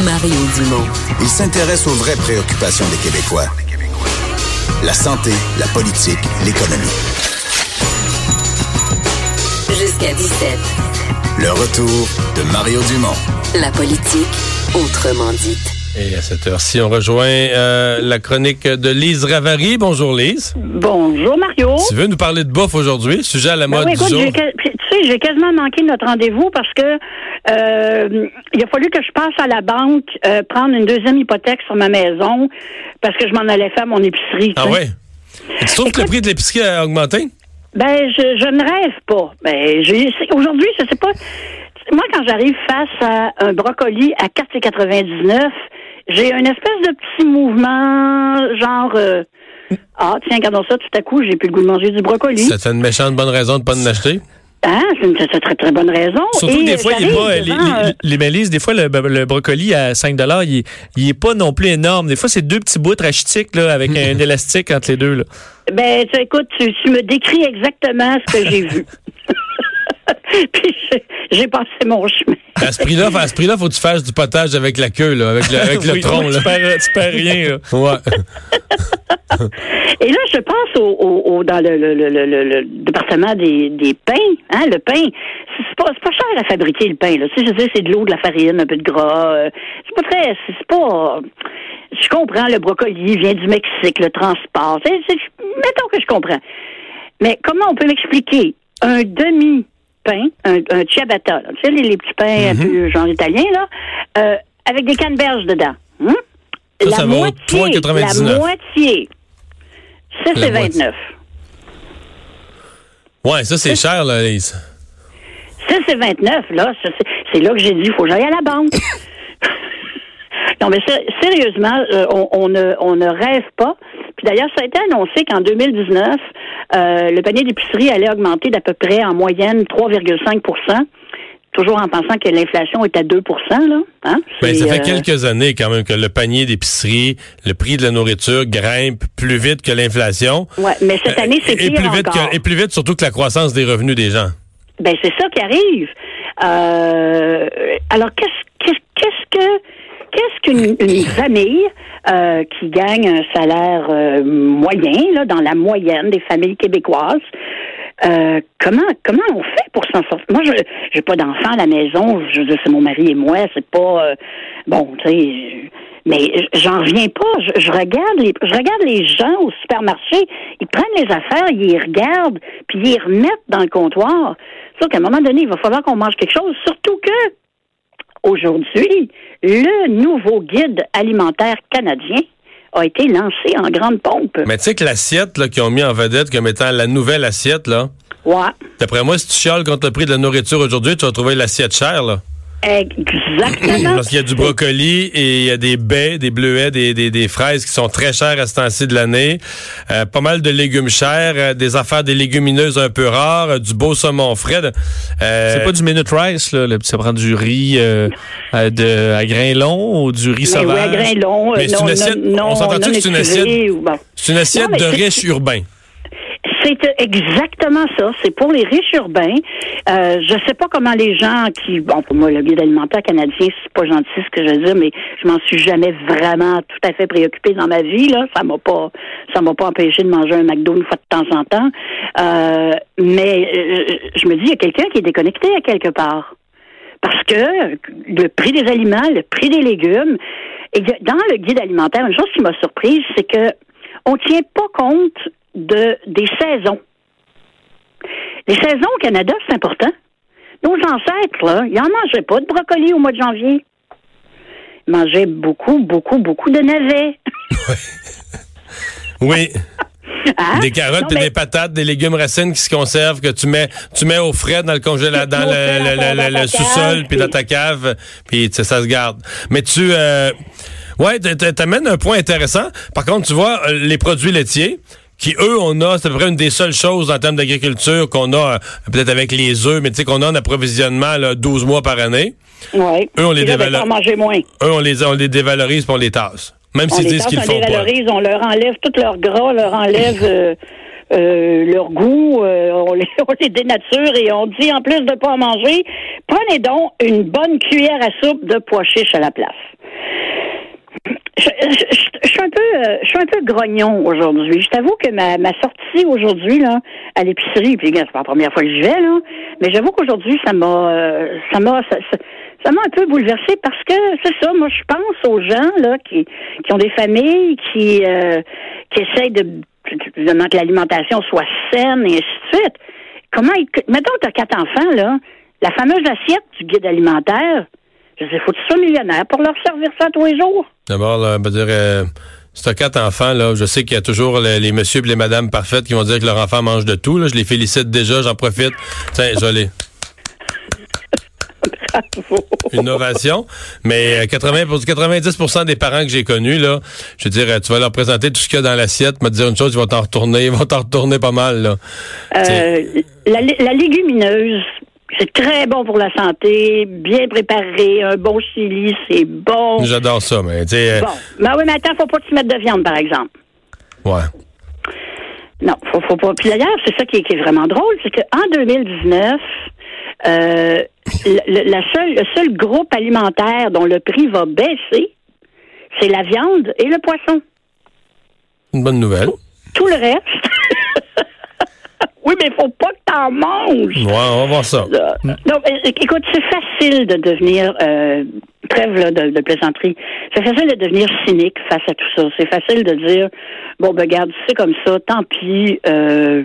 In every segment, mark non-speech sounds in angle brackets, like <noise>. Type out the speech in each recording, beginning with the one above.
Mario Dumont. Il s'intéresse aux vraies préoccupations des Québécois. La santé, la politique, l'économie. Jusqu'à 17. Le retour de Mario Dumont. La politique, autrement dite. Et à cette heure-ci, on rejoint euh, la chronique de Lise Ravary. Bonjour Lise. Bonjour Mario. Tu veux nous parler de bouffe aujourd'hui, sujet à la Ben mode du jour. J'ai sais, quasiment manqué notre rendez-vous parce que euh, il a fallu que je passe à la banque euh, prendre une deuxième hypothèque sur ma maison parce que je m'en allais faire mon épicerie. Ah ouais? Et tu trouves que le prix de l'épicerie a augmenté? Ben, je, je ne rêve pas. Ben, aujourd'hui, je sais pas. Moi, quand j'arrive face à un brocoli à 4,99, j'ai une espèce de petit mouvement, genre, euh, ah, tiens, regardons ça, tout à coup, j'ai plus le goût de manger du brocoli. Ça fait une méchante bonne raison de pas en acheter? Hein, c'est une une très, très bonne raison. Surtout Et, des fois, il est pas, les, devant, les, les Mélises, des fois, le, le brocoli à 5 il, est- il est pas non plus énorme. Des fois, c'est deux petits bouts rachitiques, là, avec un <laughs> élastique entre les deux, là. Ben, tu, écoute, tu, tu me décris exactement ce que j'ai vu. <laughs> <laughs> Puis j'ai- j'ai passé mon chemin. À ce prix-là, à ce prix-là, faut que tu fasses du potage avec la queue, là, avec le, avec le Oui, tronc, là. Tu perds, tu perds rien, là. Ouais. Et là, je passe au, au- au- dans le, le, le, le, le- le département des, des pains. Hein, le pain, c'est pas, pas cher à fabriquer le pain. Là. Tu sais, je sais, c'est de l'eau, de la farine, un peu de gras. euh, c'est pas très... C'est pas... Je comprends, le brocoli vient du Mexique, le transport. Mettons que je comprends. Mais comment on peut m'expliquer un demi-pain, un, un ciabatta, là, tu sais, les, les petits pains un peu genre italiens, là, euh, avec des canneberges dedans. hein? Ça, la ça vaut moitié, 3,99. la moitié, ça, c'est moitié. 29. Ouais, ça, c'est cher, là, Lise. Ça, c'est 29, là. C'est- là que j'ai dit, il faut que j'aille à la banque. <laughs> non, mais sé- sérieusement, euh, on, on ne, on ne rêve pas. Puis d'ailleurs, ça a été annoncé qu'en 2019, euh, le panier d'épicerie allait augmenter d'à peu près en moyenne 3,5 Toujours en pensant que l'inflation est à 2% là. Hein? Ben, C'est, ça fait euh, quelques années quand même que le panier d'épicerie, le prix de la nourriture grimpe plus vite que l'inflation. Ouais, mais cette année, c'est Euh, et, pire plus vite encore. que, et plus vite surtout que la croissance des revenus des gens. Ben c'est ça qui arrive. Euh, alors qu'est-ce qu'est-ce qu'est-ce que qu'est-ce qu'une une <coughs> famille euh, qui gagne un salaire euh, moyen là dans la moyenne des familles québécoises euh, comment comment on fait pour s'en sortir? Moi je j'ai pas d'enfants à la maison, je c'est mon mari et moi, c'est pas euh, bon, tu sais mais j'en reviens pas. Je, regarde les, je regarde les gens au supermarché. Ils prennent les affaires, ils regardent, puis ils remettent dans le comptoir. Sauf qu'à un moment donné, il va falloir qu'on mange quelque chose. Surtout que aujourd'hui, le nouveau guide alimentaire canadien a été lancé en grande pompe. Mais tu sais que l'assiette là, qu'ils ont mis en vedette comme étant la nouvelle assiette, là, Ouais. d'après moi, si tu chiales contre le prix de la nourriture aujourd'hui, tu vas trouver l'assiette chère. Là. Exactement. Parce qu'il y a du brocoli et il y a des baies, des bleuets, des, des, des fraises qui sont très chères à ce temps-ci de l'année. Euh, pas mal de légumes chers, euh, des affaires des légumineuses un peu rares, euh, du beau saumon frais. Euh, C'est pas du minute rice, là. le- Ça prend du riz euh, à, de, à grain long ou du riz Mais oui, sauvage. à grain long. euh, Mais c'est non, une assiette- non, on s'entend-tu non que c'est une assiette- ou bon. c'est une assiette Non, de riches urbains. C'est exactement ça. C'est pour les riches urbains. Euh, je sais pas comment les gens qui, bon, pour moi, le guide alimentaire canadien, c'est pas gentil ce que je veux dire, mais je m'en suis jamais vraiment tout à fait préoccupée dans ma vie. Là, ça m'a pas, ça m'a pas empêché de manger un McDo une fois de temps en temps. Euh, mais euh, je me dis, il y a quelqu'un qui est déconnecté à quelque part. Parce que le prix des aliments, le prix des légumes, et dans le guide alimentaire, une chose qui m'a surprise, c'est que on tient pas compte de des saisons. Les saisons au Canada, c'est important. Nos ancêtres, là, ils n'en mangeaient pas de brocoli au mois de janvier. Ils mangeaient beaucoup, beaucoup, beaucoup de navets. <laughs> Oui. Hein? Des carottes Non, mais- des patates, des légumes racines qui se conservent, que tu mets, tu mets au frais dans le congélateur, dans le, sous-sol, puis dans ta cave, puis ça se garde. Mais tu, euh, ouais, t'amènes un point intéressant. Par contre, tu vois, euh, les produits laitiers, qui eux, on a, c'est à peu près une des seules choses en termes d'agriculture qu'on a, euh, peut-être avec les œufs, mais tu sais qu'on a en approvisionnement là, 12 mois par année. Ouais. Eux, on les ben, en manger moins. Eux, on les, on les dévalorise puis on les tasse. Même On s'ils les disent qu'ils le on font les valorise, on leur enlève tout leur gras, on leur enlève <laughs> euh, euh, leur goût, euh, on, les, <laughs> on les dénature et on dit en plus de pas en manger, prenez donc une bonne cuillère à soupe de pois chiches à la place. Je, je- je- suis un peu, euh, je suis un peu grognon aujourd'hui. Je t'avoue que ma, ma sortie aujourd'hui là à l'épicerie, puis c'est pas la première fois que j'y vais là, mais j'avoue qu'aujourd'hui ça m'a, euh, ça m'a, ça, ça- m'a un peu bouleversée parce que c'est ça. Moi, je pense aux gens là qui, qui ont des familles, qui, euh, qui essayent de, évidemment que l'alimentation soit saine et ainsi de suite. Comment, mettons t'as quatre enfants là, la fameuse assiette du guide alimentaire. Je sais, faut que tu sois millionnaire pour leur servir ça tous les jours. D'abord, là, va dire, euh, si t'as quatre enfants, là, je sais qu'il y a toujours les, les messieurs et les madames parfaites qui vont dire que leur enfant mange de tout. Là. Je les félicite déjà, j'en profite. Tiens, je Une ovation. Mais euh, 80 pour 90 des parents que j'ai connus, là, je veux dire, euh, tu vas leur présenter tout ce qu'il y a dans l'assiette, me dire une chose, ils vont t'en retourner, ils vont t'en retourner pas mal, là. Euh, la légumineuse, c'est très bon pour la santé, bien préparé, un bon chili, c'est bon. J'adore ça, mais tu sais, euh, Bon. Mais oui, mais attends, faut pas que tu mettes de viande, par exemple. ouais. Non, faut, faut pas. Puis d'ailleurs, c'est ça qui est, qui est vraiment drôle, c'est qu'en 2019, euh, le, le- la seule, le seul groupe alimentaire dont le prix va baisser, c'est la viande et le poisson. Une bonne nouvelle. Tout le reste. <laughs> oui, mais faut pas que t'en manges. Ouais, on va voir ça. Euh, Non, euh, écoute, c'est facile de devenir euh, trêve là, de, de plaisanterie. C'est facile de devenir cynique face à tout ça. C'est facile de dire bon ben garde, c'est comme ça, tant pis. Euh,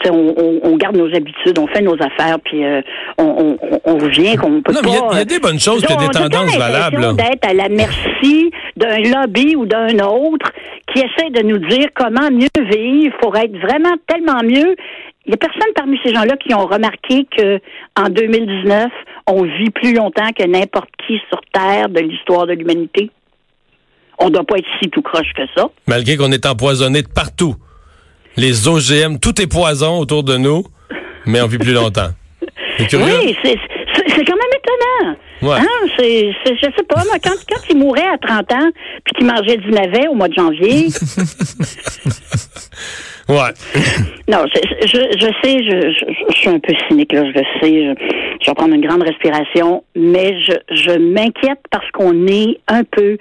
tu sais, on, on, on garde nos habitudes, on fait nos affaires, puis euh, on, on, revient qu'on peut Non, pas. mais il y a- il y a des bonnes choses, il y a On des tendances valables. D'être à la merci d'un lobby ou d'un autre qui essaie de nous dire comment mieux vivre pour être vraiment tellement mieux. Il n'y a personne parmi ces gens-là qui ont remarqué que en 2019, on vit plus longtemps que n'importe qui sur Terre de l'histoire de l'humanité. On ne doit pas être si tout croche que ça. Malgré qu'on est empoisonné de partout. Les OGM, tout est poison autour de nous, mais on vit plus longtemps. <laughs> Oui, c'est quand même étonnant. Ouais. Hein, c'est, c'est- je sais pas, moi, quand, quand il mourait à 30 ans, puis qu'il mangeait du navet au mois de janvier, <laughs> Ouais. <coughs> Non, je, je, je sais, je, je, je suis un peu cynique, là, je sais. Je, je vais prendre une grande respiration, mais je, je m'inquiète parce qu'on est un peu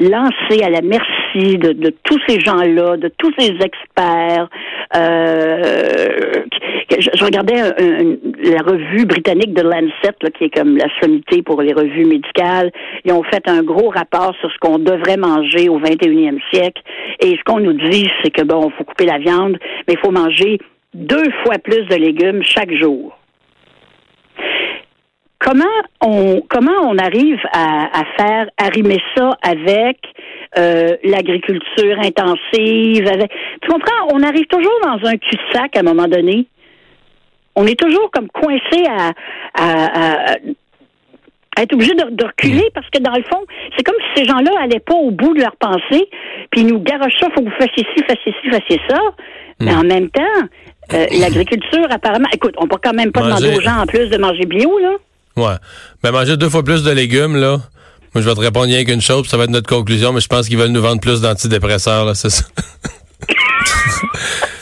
lancé à la merci de, tous ces gens-là, de tous ces experts. Euh, je, regardais la revue britannique de Lancet, qui est comme la sommité pour les revues médicales. Ils ont fait un gros rapport sur ce qu'on devrait manger au 21e siècle. Et ce qu'on nous dit, c'est que bon, il faut couper la viande, mais il faut manger deux fois plus de légumes chaque jour. Comment on comment on arrive à, à faire arrimer ça avec euh, l'agriculture intensive avec tu comprends on arrive toujours dans un cul-de-sac à un moment donné on est toujours comme coincé à, à, à- à être obligé de, de reculer parce que dans le fond, c'est comme si ces gens-là allaient pas au bout de leur pensée, puis ils nous garochent ça, faut que vous fassiez ci, fassiez ci, fassiez ça. Mais en même temps, euh, l'agriculture, apparemment, écoute, on peut quand même pas Manger- demander aux gens en plus de manger bio, là. Ouais. Ben, manger deux fois plus de légumes, là. Moi, je vais te répondre rien qu'une chose, puis ça va être notre conclusion, mais je pense qu'ils veulent nous vendre plus d'antidépresseurs, là, c'est ça. <laughs>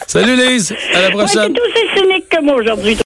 Salut, Lise. À la prochaine. aujourd'hui.